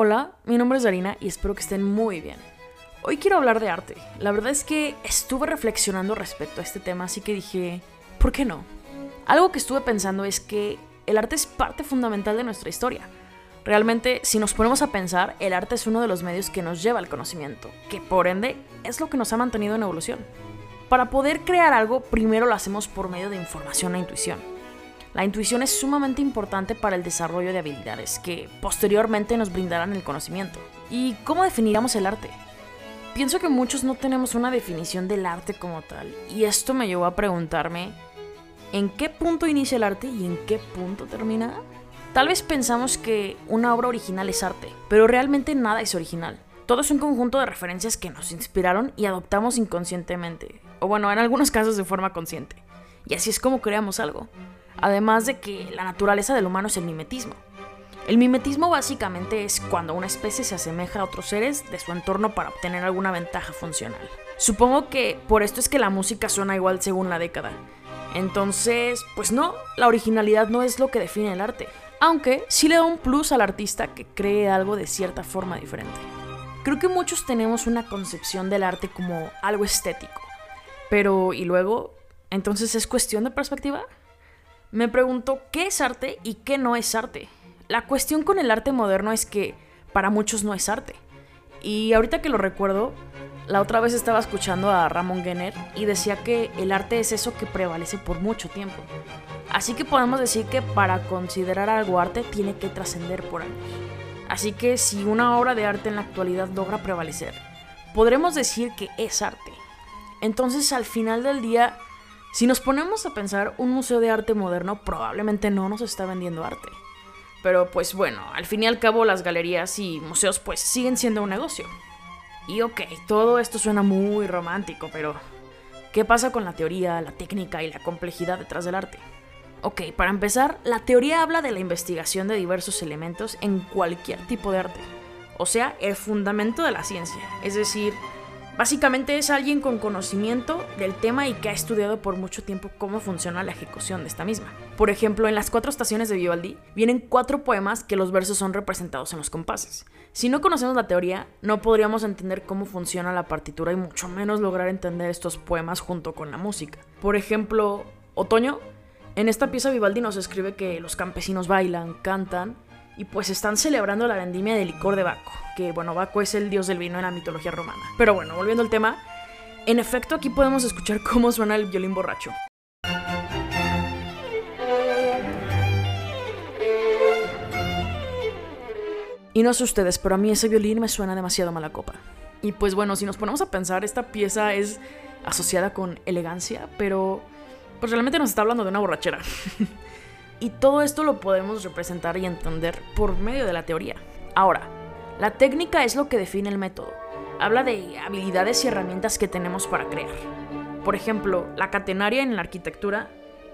Hola, mi nombre es Darina y espero que estén muy bien. Hoy quiero hablar de arte. La verdad es que estuve reflexionando respecto a este tema, así que dije, ¿por qué no? Algo que estuve pensando es que el arte es parte fundamental de nuestra historia. Realmente, si nos ponemos a pensar, el arte es uno de los medios que nos lleva al conocimiento, que por ende es lo que nos ha mantenido en evolución. Para poder crear algo, primero lo hacemos por medio de información e intuición. La intuición es sumamente importante para el desarrollo de habilidades que posteriormente nos brindarán el conocimiento. ¿Y cómo definiríamos el arte? Pienso que muchos no tenemos una definición del arte como tal, y esto me llevó a preguntarme ¿en qué punto inicia el arte y en qué punto termina? Tal vez pensamos que una obra original es arte, pero realmente nada es original. Todo es un conjunto de referencias que nos inspiraron y adoptamos inconscientemente, o bueno, en algunos casos de forma consciente. Y así es como creamos algo además de que la naturaleza del humano es el mimetismo. El mimetismo básicamente es cuando una especie se asemeja a otros seres de su entorno para obtener alguna ventaja funcional. Supongo que por esto es que la música suena igual según la década. Entonces, pues no, la originalidad no es lo que define el arte, aunque sí le da un plus al artista que cree algo de cierta forma diferente. Creo que muchos tenemos una concepción del arte como algo estético, pero ¿y luego? ¿Entonces es cuestión de perspectiva? Me pregunto qué es arte y qué no es arte. La cuestión con el arte moderno es que para muchos no es arte. Y ahorita que lo recuerdo, la otra vez estaba escuchando a Ramón Genner y decía que el arte es eso que prevalece por mucho tiempo. Así que podemos decir que para considerar algo arte tiene que trascender por años. Así que si una obra de arte en la actualidad logra prevalecer, podremos decir que es arte. Entonces al final del día si nos ponemos a pensar, un museo de arte moderno probablemente no nos está vendiendo arte. Pero pues bueno, al fin y al cabo las galerías y museos pues siguen siendo un negocio. Y ok, todo esto suena muy romántico, pero ¿qué pasa con la teoría, la técnica y la complejidad detrás del arte? Ok, para empezar, la teoría habla de la investigación de diversos elementos en cualquier tipo de arte. O sea, el fundamento de la ciencia, es decir, Básicamente es alguien con conocimiento del tema y que ha estudiado por mucho tiempo cómo funciona la ejecución de esta misma. Por ejemplo, en las cuatro estaciones de Vivaldi vienen cuatro poemas que los versos son representados en los compases. Si no conocemos la teoría, no podríamos entender cómo funciona la partitura y mucho menos lograr entender estos poemas junto con la música. Por ejemplo, Otoño, en esta pieza Vivaldi nos escribe que los campesinos bailan, cantan y pues están celebrando la vendimia de licor de Baco, que bueno, Baco es el dios del vino en la mitología romana. Pero bueno, volviendo al tema, en efecto aquí podemos escuchar cómo suena el violín borracho. Y no sé ustedes, pero a mí ese violín me suena demasiado mala copa. Y pues bueno, si nos ponemos a pensar, esta pieza es asociada con elegancia, pero pues realmente nos está hablando de una borrachera. Y todo esto lo podemos representar y entender por medio de la teoría. Ahora, la técnica es lo que define el método. Habla de habilidades y herramientas que tenemos para crear. Por ejemplo, la catenaria en la arquitectura.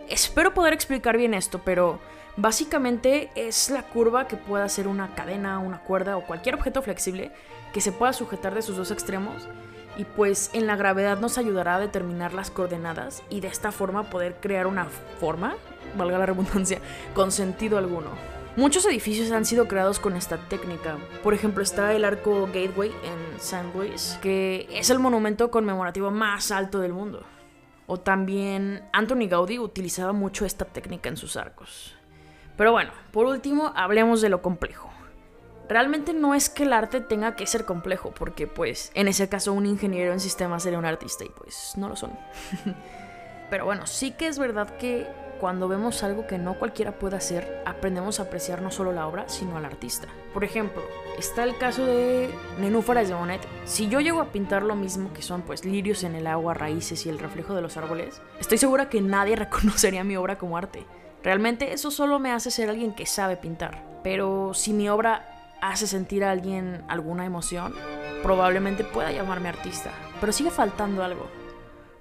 Espero poder explicar bien esto, pero básicamente es la curva que pueda ser una cadena, una cuerda o cualquier objeto flexible que se pueda sujetar de sus dos extremos y pues en la gravedad nos ayudará a determinar las coordenadas y de esta forma poder crear una forma, valga la redundancia, con sentido alguno. Muchos edificios han sido creados con esta técnica. Por ejemplo, está el arco Gateway en San Luis, que es el monumento conmemorativo más alto del mundo. O también Anthony Gaudí utilizaba mucho esta técnica en sus arcos. Pero bueno, por último, hablemos de lo complejo. Realmente no es que el arte tenga que ser complejo, porque pues en ese caso un ingeniero en sistemas sería un artista y pues no lo son. Pero bueno, sí que es verdad que cuando vemos algo que no cualquiera puede hacer, aprendemos a apreciar no solo la obra, sino al artista. Por ejemplo, está el caso de Nenúfares de Monet. Si yo llego a pintar lo mismo que son pues lirios en el agua, raíces y el reflejo de los árboles, estoy segura que nadie reconocería mi obra como arte. Realmente eso solo me hace ser alguien que sabe pintar. Pero si mi obra hace sentir a alguien alguna emoción, probablemente pueda llamarme artista. Pero sigue faltando algo.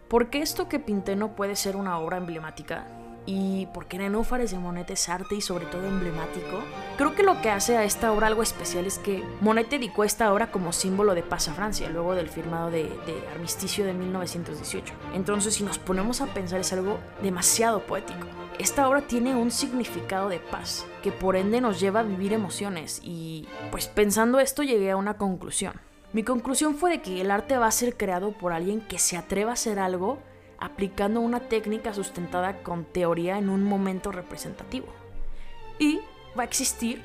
¿Por qué esto que pinté no puede ser una obra emblemática? ¿Y por qué Nenúfares de Monet es arte y sobre todo emblemático? Creo que lo que hace a esta obra algo especial es que Monet dedicó esta obra como símbolo de paz a Francia, luego del firmado de, de armisticio de 1918. Entonces, si nos ponemos a pensar, es algo demasiado poético. Esta obra tiene un significado de paz, que por ende nos lleva a vivir emociones y pues pensando esto llegué a una conclusión. Mi conclusión fue de que el arte va a ser creado por alguien que se atreva a hacer algo aplicando una técnica sustentada con teoría en un momento representativo. Y va a existir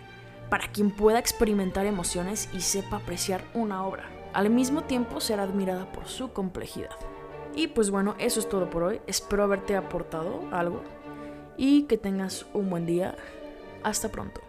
para quien pueda experimentar emociones y sepa apreciar una obra. Al mismo tiempo será admirada por su complejidad. Y pues bueno, eso es todo por hoy. Espero haberte aportado algo y que tengas un buen día. Hasta pronto.